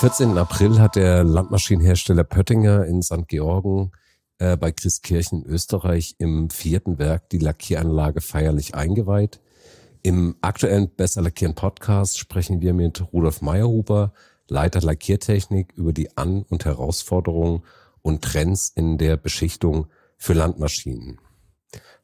14. April hat der Landmaschinenhersteller Pöttinger in St. Georgen äh, bei Christkirchen in Österreich im vierten Werk die Lackieranlage feierlich eingeweiht. Im aktuellen Besser Lackieren Podcast sprechen wir mit Rudolf Meyerhuber, Leiter Lackiertechnik, über die An- und Herausforderungen und Trends in der Beschichtung für Landmaschinen.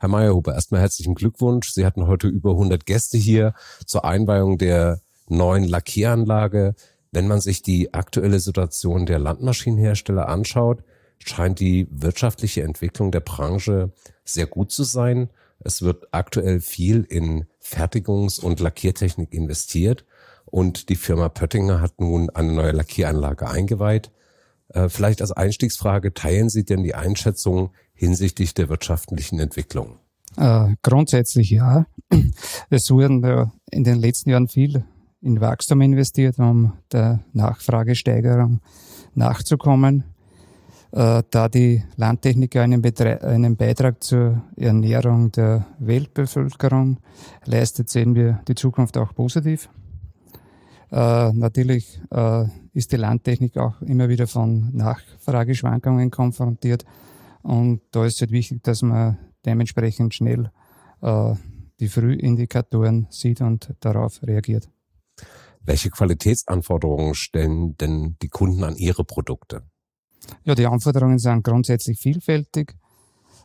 Herr Meyerhuber, erstmal herzlichen Glückwunsch. Sie hatten heute über 100 Gäste hier zur Einweihung der neuen Lackieranlage. Wenn man sich die aktuelle Situation der Landmaschinenhersteller anschaut, scheint die wirtschaftliche Entwicklung der Branche sehr gut zu sein. Es wird aktuell viel in Fertigungs- und Lackiertechnik investiert und die Firma Pöttinger hat nun eine neue Lackieranlage eingeweiht. Äh, vielleicht als Einstiegsfrage, teilen Sie denn die Einschätzung hinsichtlich der wirtschaftlichen Entwicklung? Äh, grundsätzlich ja. Es wurden ja in den letzten Jahren viel in Wachstum investiert, um der Nachfragesteigerung nachzukommen. Äh, da die Landtechniker einen, einen Beitrag zur Ernährung der Weltbevölkerung leistet, sehen wir die Zukunft auch positiv. Äh, natürlich äh, ist die Landtechnik auch immer wieder von Nachfrageschwankungen konfrontiert und da ist es wichtig, dass man dementsprechend schnell die Frühindikatoren sieht und darauf reagiert. Welche Qualitätsanforderungen stellen denn die Kunden an ihre Produkte? Ja, die Anforderungen sind grundsätzlich vielfältig.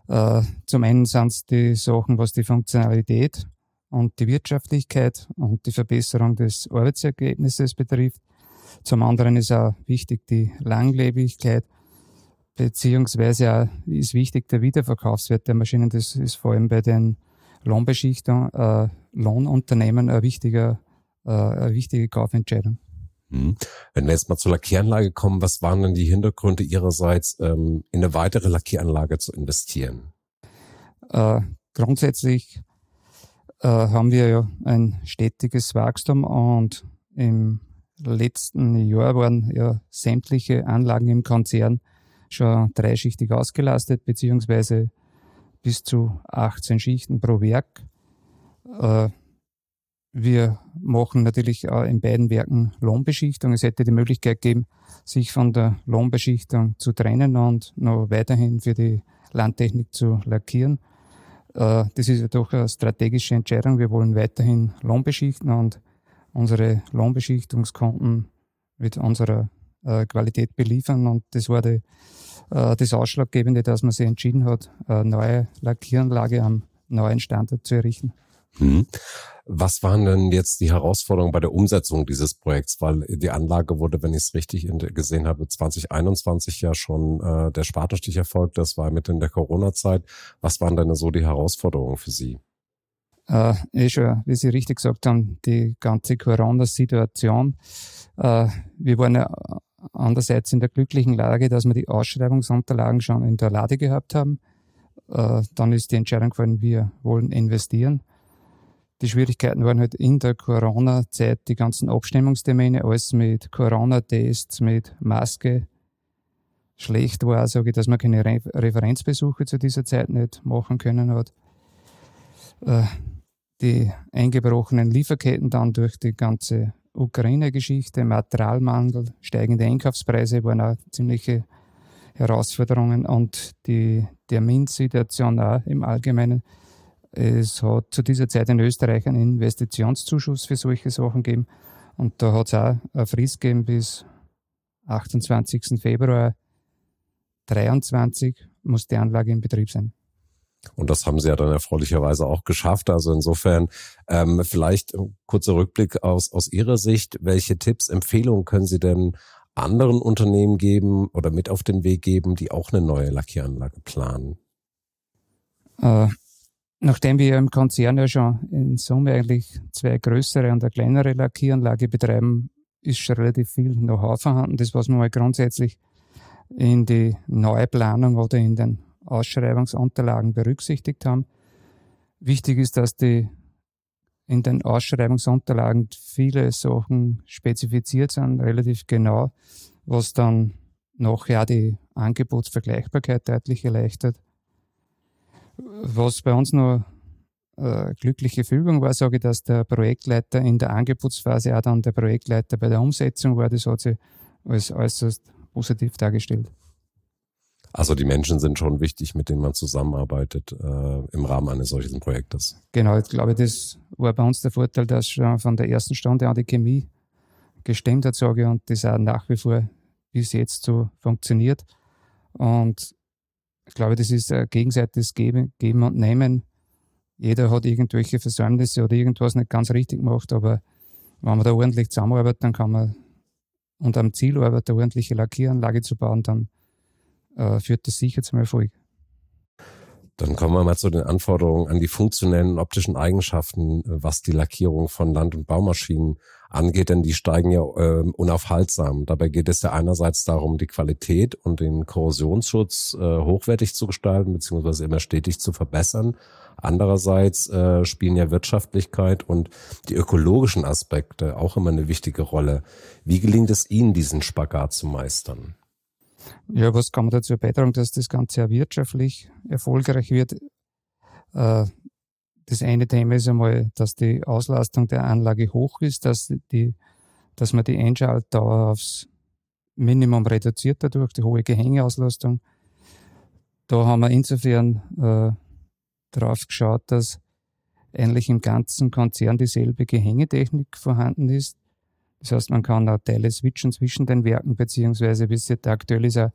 Äh, zum einen sind es die Sachen, was die Funktionalität und die Wirtschaftlichkeit und die Verbesserung des Arbeitsergebnisses betrifft. Zum anderen ist auch wichtig die Langlebigkeit, beziehungsweise auch ist wichtig der Wiederverkaufswert der Maschinen. Das ist vor allem bei den Lohnbeschichtungen, äh, Lohnunternehmen ein wichtiger äh, eine wichtige Kaufentscheidung. Hm. Wenn wir jetzt mal zur Lackieranlage kommen, was waren denn die Hintergründe Ihrerseits, ähm, in eine weitere Lackieranlage zu investieren? Äh, grundsätzlich äh, haben wir ja ein stetiges Wachstum und im letzten Jahr waren ja sämtliche Anlagen im Konzern schon dreischichtig ausgelastet, beziehungsweise bis zu 18 Schichten pro Werk. Äh, wir machen natürlich in beiden Werken Lohnbeschichtung. Es hätte die Möglichkeit gegeben, sich von der Lohnbeschichtung zu trennen und noch weiterhin für die Landtechnik zu lackieren. Äh, das ist ja doch eine strategische Entscheidung. Wir wollen weiterhin Lohnbeschichten und unsere Lohnbeschichtungskonten mit unserer äh, Qualität beliefern. Und das war die, äh, das Ausschlaggebende, dass man sich entschieden hat, eine neue Lackieranlage am neuen Standort zu errichten. Hm. Was waren denn jetzt die Herausforderungen bei der Umsetzung dieses Projekts? Weil die Anlage wurde, wenn ich es richtig gesehen habe, 2021 ja schon äh, der Spatenstich erfolgt. Das war mitten in der Corona-Zeit. Was waren denn so die Herausforderungen für Sie? Äh, eh schon, wie Sie richtig gesagt haben, die ganze Corona-Situation. Äh, wir waren ja andererseits in der glücklichen Lage, dass wir die Ausschreibungsunterlagen schon in der Lade gehabt haben. Äh, dann ist die Entscheidung gefallen, wir wollen investieren. Die Schwierigkeiten waren halt in der Corona-Zeit die ganzen Abstimmungstermine, alles mit Corona-Tests, mit Maske. Schlecht war, sage ich, dass man keine Re Referenzbesuche zu dieser Zeit nicht machen können hat. Äh, die eingebrochenen Lieferketten dann durch die ganze Ukraine-Geschichte, Materialmangel, steigende Einkaufspreise waren auch ziemliche Herausforderungen und die Terminsituation auch im Allgemeinen. Es hat zu dieser Zeit in Österreich einen Investitionszuschuss für solche Sachen gegeben. Und da hat es auch eine Frist gegeben bis 28. Februar 2023 muss die Anlage in Betrieb sein. Und das haben sie ja dann erfreulicherweise auch geschafft. Also insofern ähm, vielleicht ein kurzer Rückblick aus, aus Ihrer Sicht. Welche Tipps, Empfehlungen können Sie denn anderen Unternehmen geben oder mit auf den Weg geben, die auch eine neue Lackieranlage planen? Äh, Nachdem wir im Konzern ja schon in Summe eigentlich zwei größere und eine kleinere Lackieranlage betreiben, ist schon relativ viel Know-how vorhanden. Das, was wir mal grundsätzlich in die Neuplanung oder in den Ausschreibungsunterlagen berücksichtigt haben. Wichtig ist, dass die in den Ausschreibungsunterlagen viele Sachen spezifiziert sind, relativ genau, was dann nachher die Angebotsvergleichbarkeit deutlich erleichtert. Was bei uns noch äh, glückliche Fügung war, sage ich, dass der Projektleiter in der Angebotsphase auch dann der Projektleiter bei der Umsetzung war. Das hat sich als äußerst positiv dargestellt. Also die Menschen sind schon wichtig, mit denen man zusammenarbeitet äh, im Rahmen eines solchen Projektes. Genau, ich glaube, das war bei uns der Vorteil, dass schon von der ersten Stunde an die Chemie gestimmt hat, sage ich, und das auch nach wie vor bis jetzt so funktioniert. Und ich glaube, das ist ein gegenseitiges Geben, Geben und Nehmen. Jeder hat irgendwelche Versäumnisse oder irgendwas nicht ganz richtig gemacht, aber wenn man da ordentlich zusammenarbeitet, dann kann man und am Ziel arbeitet, eine ordentliche Lackieranlage zu bauen, dann äh, führt das sicher zum Erfolg. Dann kommen wir mal zu den Anforderungen an die funktionellen optischen Eigenschaften, was die Lackierung von Land- und Baumaschinen angeht, denn die steigen ja äh, unaufhaltsam. Dabei geht es ja einerseits darum, die Qualität und den Korrosionsschutz äh, hochwertig zu gestalten, beziehungsweise immer stetig zu verbessern. Andererseits äh, spielen ja Wirtschaftlichkeit und die ökologischen Aspekte auch immer eine wichtige Rolle. Wie gelingt es Ihnen, diesen Spagat zu meistern? Ja, was kann man dazu beitragen, dass das Ganze auch wirtschaftlich erfolgreich wird? Äh, das eine Thema ist einmal, dass die Auslastung der Anlage hoch ist, dass, die, dass man die Einschaltdauer aufs Minimum reduziert dadurch, die hohe Gehängeauslastung. Da haben wir insofern äh, darauf geschaut, dass eigentlich im ganzen Konzern dieselbe Gehängetechnik vorhanden ist. Das heißt, man kann auch Teile switchen zwischen den Werken, beziehungsweise bis jetzt aktuell ist auch,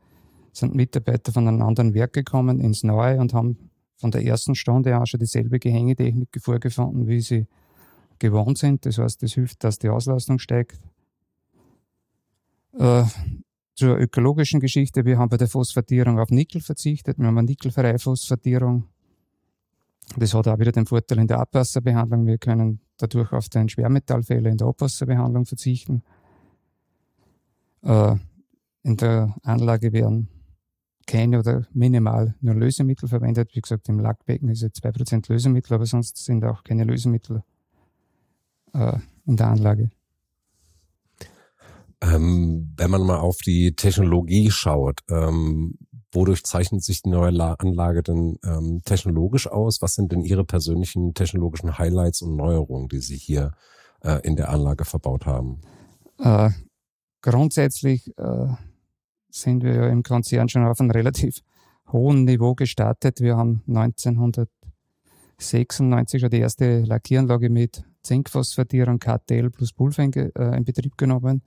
sind Mitarbeiter von einem anderen Werk gekommen ins Neue und haben von der ersten Stunde an schon dieselbe Gehängetechnik vorgefunden, wie sie gewohnt sind. Das heißt, das hilft, dass die Auslastung steigt. Äh, zur ökologischen Geschichte, wir haben bei der Phosphatierung auf Nickel verzichtet. Wir haben eine nickelfreie Phosphatierung. Das hat auch wieder den Vorteil in der Abwasserbehandlung. Wir können dadurch auf den Schwermetallfehler in der Abwasserbehandlung verzichten. Äh, in der Anlage werden keine oder minimal nur Lösemittel verwendet. Wie gesagt, im Lackbecken ist ja 2% Lösemittel, aber sonst sind auch keine Lösemittel äh, in der Anlage. Ähm, wenn man mal auf die Technologie schaut, ähm, wodurch zeichnet sich die neue Anlage denn ähm, technologisch aus? Was sind denn Ihre persönlichen technologischen Highlights und Neuerungen, die Sie hier äh, in der Anlage verbaut haben? Äh, grundsätzlich äh, sind wir ja im Konzern schon auf einem relativ hohen Niveau gestartet. Wir haben 1996 schon die erste Lackieranlage mit Zinkphosphatierung KTL plus Pulver in, äh, in Betrieb genommen.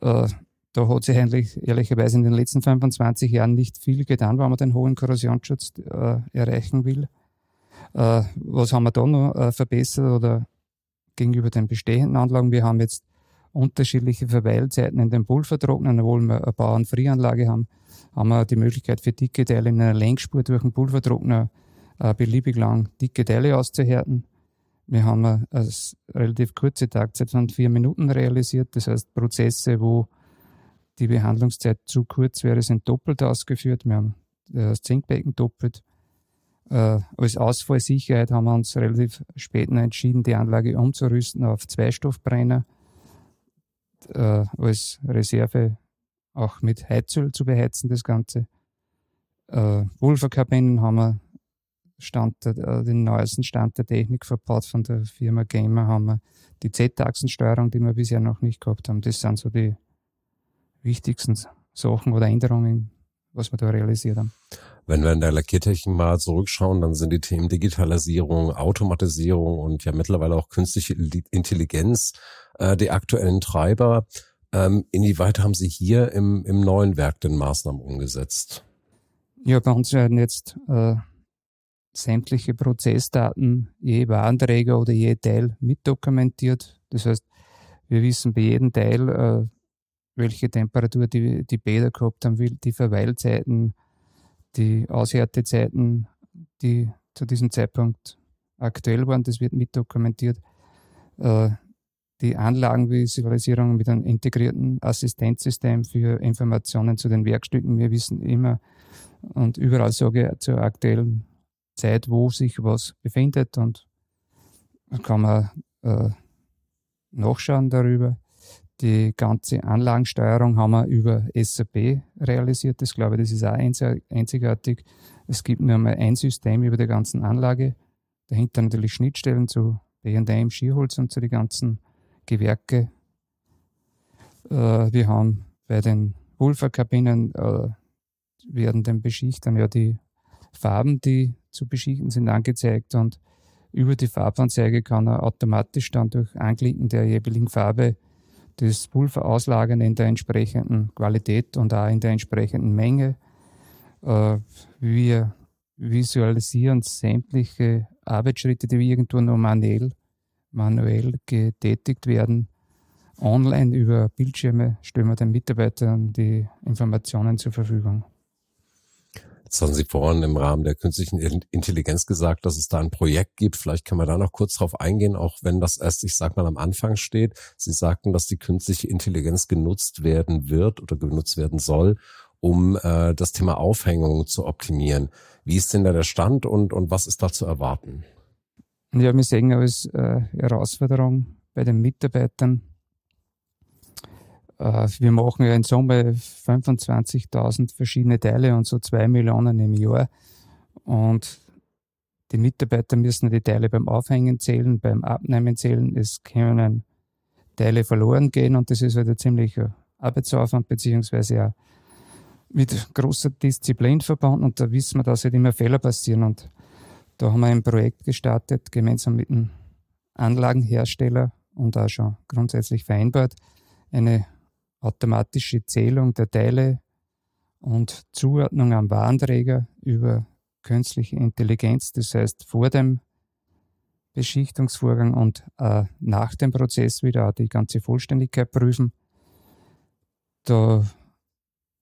Äh, da hat sich eigentlich ehrlicherweise in den letzten 25 Jahren nicht viel getan, wenn man den hohen Korrosionsschutz äh, erreichen will. Äh, was haben wir da noch äh, verbessert oder gegenüber den bestehenden Anlagen? Wir haben jetzt unterschiedliche Verweilzeiten in den Pulvertrocknern, obwohl wir eine Bauernfrieanlage haben, haben wir die Möglichkeit für dicke Teile in einer Längsspur durch den Pulvertrockner äh, beliebig lang dicke Teile auszuhärten. Wir haben eine, relativ kurze Taktzeit von vier Minuten realisiert. Das heißt, Prozesse, wo die Behandlungszeit zu kurz wäre, sind doppelt ausgeführt. Wir haben das Zinkbecken doppelt. Äh, als Ausfallsicherheit haben wir uns relativ spät entschieden, die Anlage umzurüsten auf Zweistoffbrenner äh, als Reserve auch mit Heizöl zu beheizen, das Ganze. Äh, Pulverkabinen haben wir Stand der, äh, den neuesten Stand der Technik verbaut von der Firma Gamer haben wir die Z-Achsensteuerung, die wir bisher noch nicht gehabt haben. Das sind so die wichtigsten Sachen oder Änderungen, was wir da realisiert haben. Wenn wir in der Lackiertechnik mal zurückschauen, dann sind die Themen Digitalisierung, Automatisierung und ja mittlerweile auch künstliche Intelligenz äh, die aktuellen Treiber. Ähm, inwieweit haben Sie hier im, im neuen Werk den Maßnahmen umgesetzt? Ja, bei uns werden jetzt äh, sämtliche Prozessdaten je Warenträger oder je Teil mitdokumentiert. Das heißt, wir wissen bei jedem Teil, äh, welche Temperatur die, die Bäder gehabt haben, die Verweilzeiten, die Aushärtezeiten, die zu diesem Zeitpunkt aktuell waren. Das wird mitdokumentiert. Äh, die Anlagenvisualisierung mit einem integrierten Assistenzsystem für Informationen zu den Werkstücken. Wir wissen immer und überall sage ich zur aktuellen Zeit, wo sich was befindet und kann man äh, nachschauen darüber. Die ganze Anlagensteuerung haben wir über SAP realisiert. Das glaube ich, das ist auch einzigartig. Es gibt nur mal ein System über die ganzen Anlage. Dahinter natürlich Schnittstellen zu B&M, Skierholz und zu den ganzen Gewerke. Äh, wir haben bei den Pulverkabinen äh, werden den Beschichtern ja die Farben, die zu beschichten sind, angezeigt und über die Farbanzeige kann er automatisch dann durch Anklicken der jeweiligen Farbe das Pulver auslagern in der entsprechenden Qualität und auch in der entsprechenden Menge. Äh, wir visualisieren sämtliche Arbeitsschritte, die irgendwo nur manuell, manuell getätigt werden. Online über Bildschirme stellen wir den Mitarbeitern die Informationen zur Verfügung. Jetzt haben Sie vorhin im Rahmen der künstlichen Intelligenz gesagt, dass es da ein Projekt gibt. Vielleicht können wir da noch kurz drauf eingehen, auch wenn das erst, ich sag mal, am Anfang steht. Sie sagten, dass die künstliche Intelligenz genutzt werden wird oder genutzt werden soll, um äh, das Thema Aufhängung zu optimieren. Wie ist denn da der Stand und, und was ist da zu erwarten? Ja, wir sehen als äh, Herausforderung bei den Mitarbeitern, wir machen ja in Summe 25.000 verschiedene Teile und so zwei Millionen im Jahr. Und die Mitarbeiter müssen die Teile beim Aufhängen zählen, beim Abnehmen zählen. Es können Teile verloren gehen und das ist halt ein ziemlicher Arbeitsaufwand, beziehungsweise auch mit großer Disziplin verbunden. Und da wissen wir, dass halt immer Fehler passieren. Und da haben wir ein Projekt gestartet, gemeinsam mit einem Anlagenhersteller und auch schon grundsätzlich vereinbart, eine automatische Zählung der Teile und Zuordnung am Warenträger über künstliche Intelligenz, das heißt vor dem Beschichtungsvorgang und äh, nach dem Prozess wieder die ganze Vollständigkeit prüfen. Da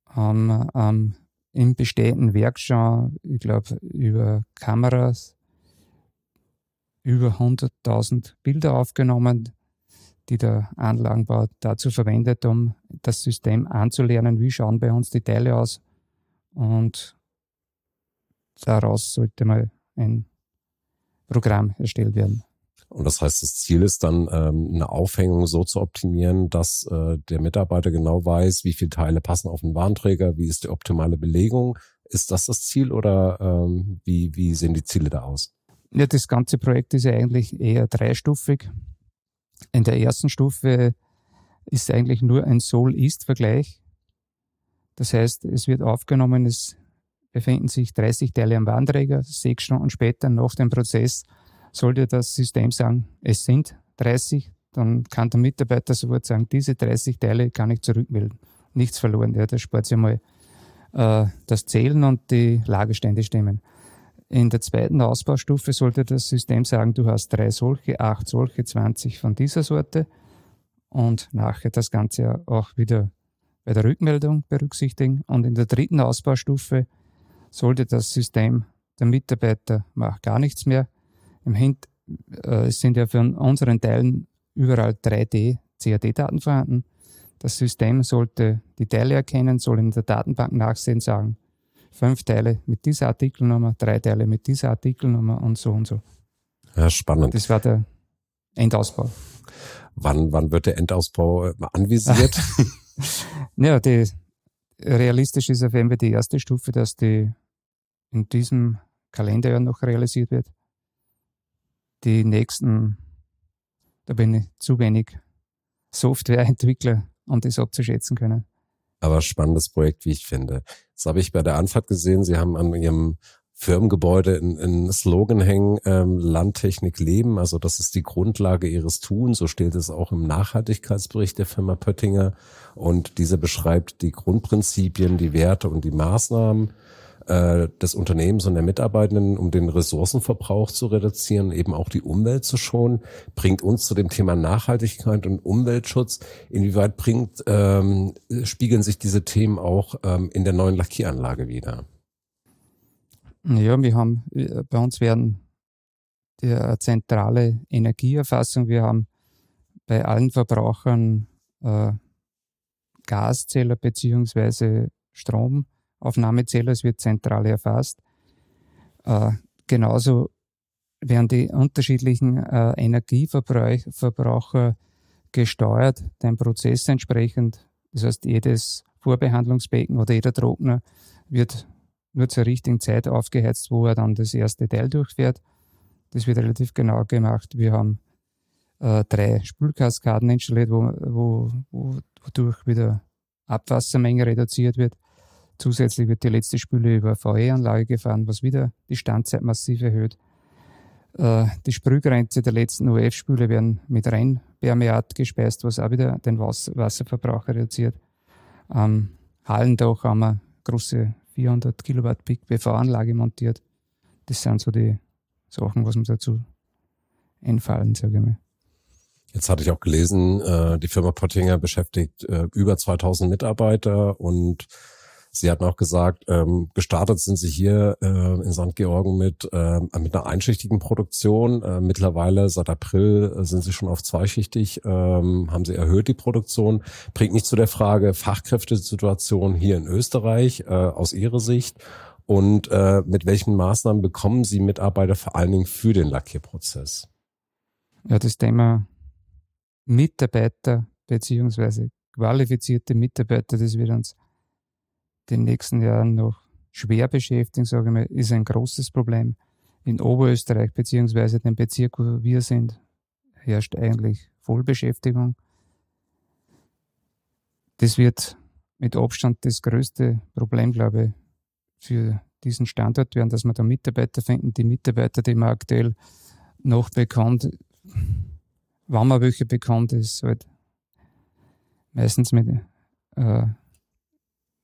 haben wir ähm, im bestehenden Werk schon, ich glaube, über Kameras über 100.000 Bilder aufgenommen, die der Anlagenbau dazu verwendet, um das System anzulernen, wie schauen bei uns die Teile aus. Und daraus sollte mal ein Programm erstellt werden. Und das heißt, das Ziel ist dann, ähm, eine Aufhängung so zu optimieren, dass äh, der Mitarbeiter genau weiß, wie viele Teile passen auf den Warnträger, wie ist die optimale Belegung. Ist das das Ziel oder ähm, wie, wie sehen die Ziele da aus? Ja, das ganze Projekt ist ja eigentlich eher dreistufig. In der ersten Stufe ist eigentlich nur ein Soll-Ist-Vergleich. Das heißt, es wird aufgenommen, es befinden sich 30 Teile am Warnträger, sechs Stunden später nach dem Prozess sollte das System sagen, es sind 30, dann kann der Mitarbeiter sofort sagen, diese 30 Teile kann ich zurückmelden. Nichts verloren. Ja, da spart sich mal äh, das Zählen und die Lagerstände stimmen. In der zweiten Ausbaustufe sollte das System sagen, du hast drei solche, acht solche, 20 von dieser Sorte und nachher das Ganze auch wieder bei der Rückmeldung berücksichtigen. Und in der dritten Ausbaustufe sollte das System, der Mitarbeiter macht gar nichts mehr. Im Hint, äh, sind ja von unseren Teilen überall 3D CAD-Daten vorhanden. Das System sollte die Teile erkennen, soll in der Datenbank nachsehen, sagen, fünf Teile mit dieser Artikelnummer, drei Teile mit dieser Artikelnummer und so und so. Ja, spannend. Das war der Endausbau. Wann, wann wird der Endausbau äh, anvisiert? ja, die, realistisch ist auf jeden Fall die erste Stufe, dass die in diesem Kalenderjahr noch realisiert wird. Die nächsten, da bin ich zu wenig Softwareentwickler, um das abzuschätzen können aber spannendes Projekt, wie ich finde. Das habe ich bei der Anfahrt gesehen. Sie haben an Ihrem Firmengebäude ein Slogan hängen, ähm, Landtechnik leben. Also das ist die Grundlage ihres Tuns. So steht es auch im Nachhaltigkeitsbericht der Firma Pöttinger. Und dieser beschreibt die Grundprinzipien, die Werte und die Maßnahmen, äh, des Unternehmens und der Mitarbeitenden, um den Ressourcenverbrauch zu reduzieren, eben auch die Umwelt zu schonen, bringt uns zu dem Thema Nachhaltigkeit und Umweltschutz. Inwieweit bringt, ähm, spiegeln sich diese Themen auch ähm, in der neuen Lackieranlage wieder? Ja, wir haben, bei uns werden die zentrale Energieerfassung, wir haben bei allen Verbrauchern äh, Gaszähler beziehungsweise Strom Aufnahmezähler, es wird zentral erfasst. Äh, genauso werden die unterschiedlichen äh, Energieverbraucher gesteuert, dem Prozess entsprechend. Das heißt, jedes Vorbehandlungsbecken oder jeder Trockner wird nur zur richtigen Zeit aufgeheizt, wo er dann das erste Teil durchfährt. Das wird relativ genau gemacht. Wir haben äh, drei Spülkaskaden installiert, wo, wo, wodurch wieder Abwassermenge reduziert wird. Zusätzlich wird die letzte Spüle über VE-Anlage gefahren, was wieder die Standzeit massiv erhöht. Äh, die Sprühgrenze der letzten UF-Spüle werden mit Reinpermeat gespeist, was auch wieder den Wasserverbrauch reduziert. Am Hallendach haben wir große 400 Kilowatt Peak PV-Anlage montiert. Das sind so die Sachen, was mir dazu einfallen, sage ich mal. Jetzt hatte ich auch gelesen, äh, die Firma Pottinger beschäftigt äh, über 2000 Mitarbeiter und Sie hatten auch gesagt, ähm, gestartet sind Sie hier äh, in St. Georgen mit, äh, mit einer einschichtigen Produktion. Äh, mittlerweile seit April äh, sind Sie schon auf zweischichtig, ähm, haben Sie erhöht die Produktion. Bringt mich zu der Frage Fachkräftesituation hier in Österreich äh, aus Ihrer Sicht und äh, mit welchen Maßnahmen bekommen Sie Mitarbeiter vor allen Dingen für den Lackierprozess? Ja, das Thema Mitarbeiter beziehungsweise qualifizierte Mitarbeiter, das wird uns den nächsten Jahren noch schwer beschäftigen, sage ich mal, ist ein großes Problem. In Oberösterreich beziehungsweise dem Bezirk, wo wir sind, herrscht eigentlich Vollbeschäftigung. Das wird mit Abstand das größte Problem, glaube ich, für diesen Standort werden, dass wir da Mitarbeiter finden. Die Mitarbeiter, die man aktuell noch bekannt, wann man welche bekannt ist, halt meistens mit äh,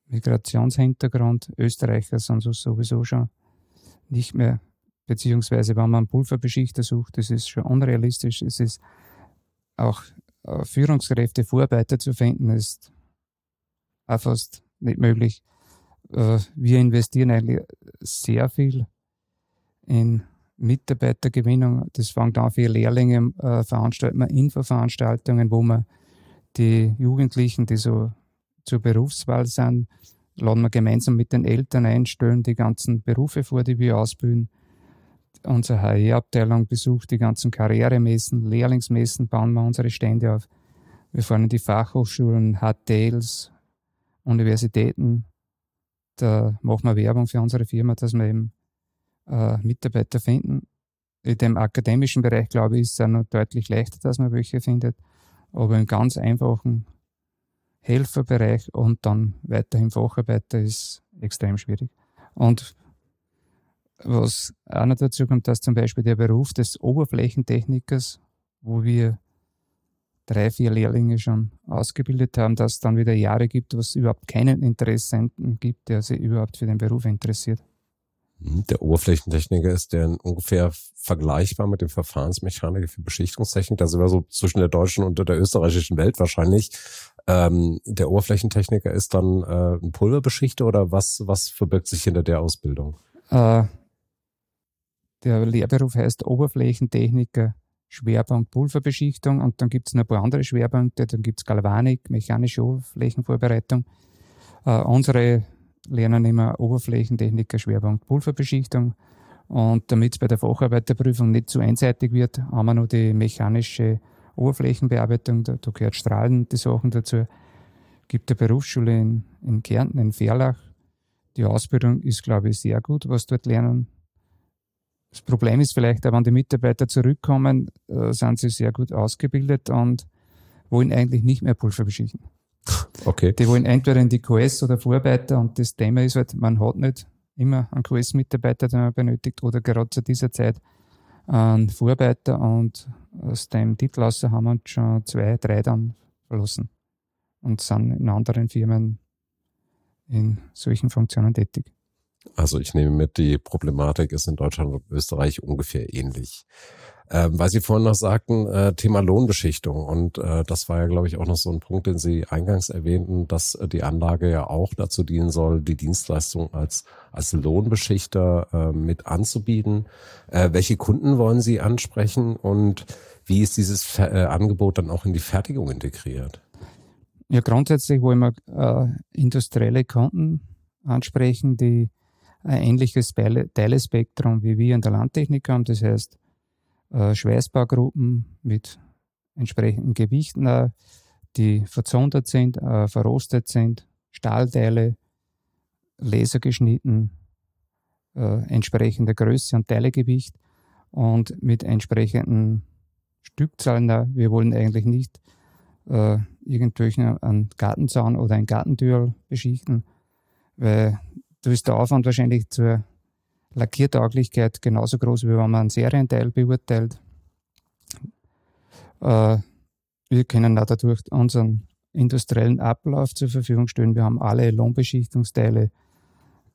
Migrationshintergrund. Österreicher sind so sowieso schon nicht mehr, beziehungsweise wenn man Pulverbeschichter sucht, das ist schon unrealistisch. Es ist auch äh, Führungskräfte, Vorarbeiter zu finden, ist auch fast nicht möglich. Äh, wir investieren eigentlich sehr viel in Mitarbeitergewinnung. Das fängt an für Lehrlinge, äh, veranstalten wir Infoveranstaltungen, wo wir die Jugendlichen, die so zur Berufswahl sind, laden wir gemeinsam mit den Eltern einstellen, die ganzen Berufe vor, die wir ausbilden. Unsere HR-Abteilung besucht die ganzen Karrieremessen, Lehrlingsmessen, bauen wir unsere Stände auf. Wir fahren in die Fachhochschulen, HTLs, Universitäten. Da machen wir Werbung für unsere Firma, dass wir eben äh, Mitarbeiter finden. In dem akademischen Bereich, glaube ich, ist es auch noch deutlich leichter, dass man welche findet. Aber im ganz einfachen Helferbereich und dann weiterhin Facharbeiter ist extrem schwierig. Und was auch noch dazu kommt, dass zum Beispiel der Beruf des Oberflächentechnikers, wo wir drei, vier Lehrlinge schon ausgebildet haben, dass es dann wieder Jahre gibt, wo es überhaupt keinen Interessenten gibt, der sich überhaupt für den Beruf interessiert. Mhm. Der Oberflächentechniker ist der ungefähr vergleichbar mit dem Verfahrensmechaniker für Beschichtungstechnik. Da sind wir so zwischen der deutschen und der österreichischen Welt wahrscheinlich. Ähm, der Oberflächentechniker ist dann äh, ein Pulverbeschichter oder was, was verbirgt sich hinter der Ausbildung? Äh, der Lehrberuf heißt Oberflächentechniker, Schwerpunkt Pulverbeschichtung und dann gibt es noch ein paar andere Schwerpunkte, dann gibt es Galvanik, mechanische Oberflächenvorbereitung. Äh, unsere lernen immer Oberflächentechniker, Schwerpunkt Pulverbeschichtung. Und damit es bei der Facharbeiterprüfung nicht zu einseitig wird, haben wir noch die mechanische Oberflächenbearbeitung, da, da gehört Strahlen, die Sachen dazu. Gibt eine Berufsschule in, in Kärnten, in Verlach. Die Ausbildung ist, glaube ich, sehr gut, was dort lernen. Das Problem ist vielleicht, wenn die Mitarbeiter zurückkommen, äh, sind sie sehr gut ausgebildet und wollen eigentlich nicht mehr Pulver beschichten. Okay. Die wollen entweder in die QS oder Vorarbeiter und das Thema ist halt, man hat nicht immer einen QS-Mitarbeiter, den man benötigt oder gerade zu dieser Zeit einen Vorarbeiter und aus dem Titel aus haben wir schon zwei, drei dann verlassen und sind in anderen Firmen in solchen Funktionen tätig. Also ich nehme mit, die Problematik ist in Deutschland und Österreich ungefähr ähnlich. Ähm, weil Sie vorhin noch sagten, äh, Thema Lohnbeschichtung. Und äh, das war ja, glaube ich, auch noch so ein Punkt, den Sie eingangs erwähnten, dass äh, die Anlage ja auch dazu dienen soll, die Dienstleistung als, als Lohnbeschichter äh, mit anzubieten. Äh, welche Kunden wollen Sie ansprechen und wie ist dieses äh, Angebot dann auch in die Fertigung integriert? Ja, grundsätzlich wollen wir äh, industrielle Kunden ansprechen, die ein ähnliches Teilespektrum wie wir in der Landtechnik haben. Das heißt, äh, Schweißbaugruppen mit entsprechenden Gewichten, äh, die verzondert sind, äh, verrostet sind, Stahlteile, lasergeschnitten, äh, entsprechender Größe und Teilegewicht und mit entsprechenden Stückzahlen. Wir wollen eigentlich nicht irgendwelchen einen Gartenzaun oder ein Gartentür beschichten, weil da ist der Aufwand wahrscheinlich zur Lackiertauglichkeit genauso groß, wie wenn man einen Serienteil beurteilt. Äh, wir können dadurch unseren industriellen Ablauf zur Verfügung stellen. Wir haben alle Lohnbeschichtungsteile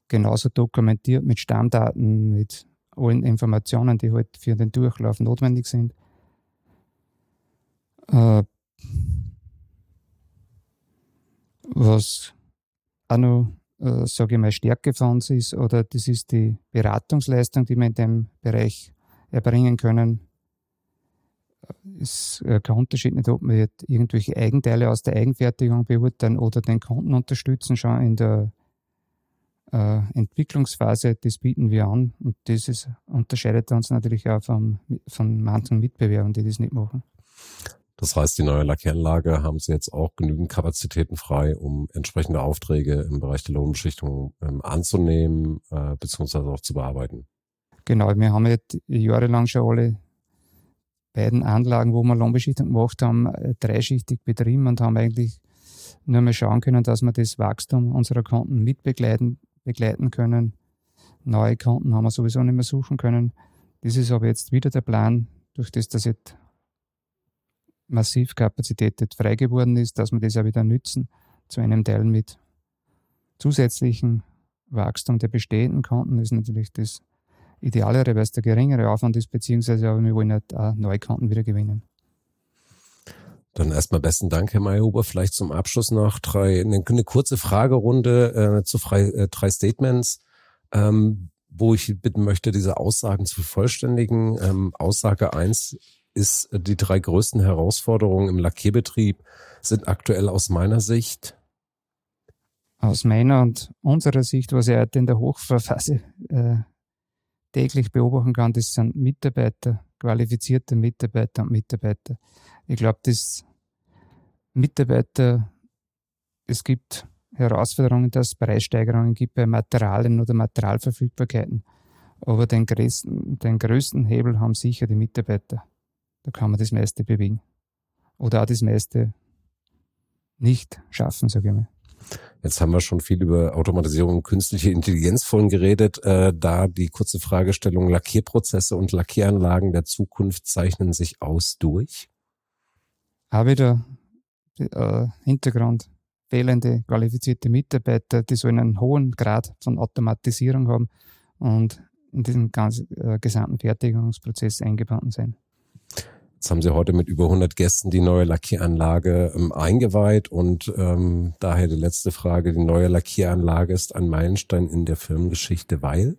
genauso dokumentiert mit Stammdaten, mit allen Informationen, die halt für den Durchlauf notwendig sind. Äh, was auch noch, äh, sage ich mal, Stärke von uns ist, oder das ist die Beratungsleistung, die wir in dem Bereich erbringen können. Es ist äh, kein Unterschied nicht, ob wir irgendwelche Eigenteile aus der Eigenfertigung beurteilen oder den Kunden unterstützen, schon in der äh, Entwicklungsphase, das bieten wir an und das ist, unterscheidet uns natürlich auch vom, von manchen Mitbewerbern, die das nicht machen. Das heißt, die neue Lackieranlage haben Sie jetzt auch genügend Kapazitäten frei, um entsprechende Aufträge im Bereich der Lohnbeschichtung ähm, anzunehmen äh, bzw. auch zu bearbeiten. Genau, wir haben jetzt jahrelang schon alle beiden Anlagen, wo wir Lohnbeschichtung gemacht haben, äh, dreischichtig betrieben und haben eigentlich nur mal schauen können, dass wir das Wachstum unserer Kunden mitbegleiten begleiten können. Neue Kunden haben wir sowieso nicht mehr suchen können. Das ist aber jetzt wieder der Plan, durch das, dass jetzt massiv Kapazität frei geworden ist, dass wir das auch wieder nützen, zu einem Teil mit zusätzlichen Wachstum der bestehenden das ist natürlich das Idealere, weil es der geringere Aufwand ist, beziehungsweise aber wir wollen halt auch neue Kunden wieder gewinnen. Dann erstmal besten Dank, Herr Mayhuber. Vielleicht zum Abschluss noch drei, eine, eine kurze Fragerunde äh, zu frei, äh, drei Statements, ähm, wo ich bitten möchte, diese Aussagen zu vervollständigen. Ähm, Aussage eins ist, äh, die drei größten Herausforderungen im Lackierbetrieb sind aktuell aus meiner Sicht aus meiner und unserer Sicht, was ich heute in der Hochphase äh, täglich beobachten kann, das sind Mitarbeiter, qualifizierte Mitarbeiter und Mitarbeiter. Ich glaube, das Mitarbeiter, es gibt Herausforderungen, dass es Preissteigerungen gibt bei Materialien oder Materialverfügbarkeiten. Aber den größten, den größten Hebel haben sicher die Mitarbeiter. Da kann man das meiste bewegen. Oder auch das meiste nicht schaffen, sage ich mal. Jetzt haben wir schon viel über Automatisierung und künstliche Intelligenz vorhin geredet. Äh, da die kurze Fragestellung, Lackierprozesse und Lackieranlagen der Zukunft zeichnen sich aus durch? Auch wieder äh, Hintergrund fehlende qualifizierte Mitarbeiter, die so einen hohen Grad von Automatisierung haben und in diesem ganzen äh, gesamten Fertigungsprozess eingebunden sind. Jetzt haben Sie heute mit über 100 Gästen die neue Lackieranlage ähm, eingeweiht und ähm, daher die letzte Frage. Die neue Lackieranlage ist ein Meilenstein in der Firmengeschichte, weil?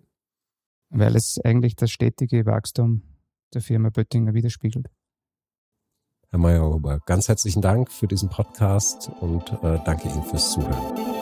Weil es eigentlich das stetige Wachstum der Firma Böttinger widerspiegelt. Herr Meyerhuber, ganz herzlichen Dank für diesen Podcast und äh, danke Ihnen fürs Zuhören.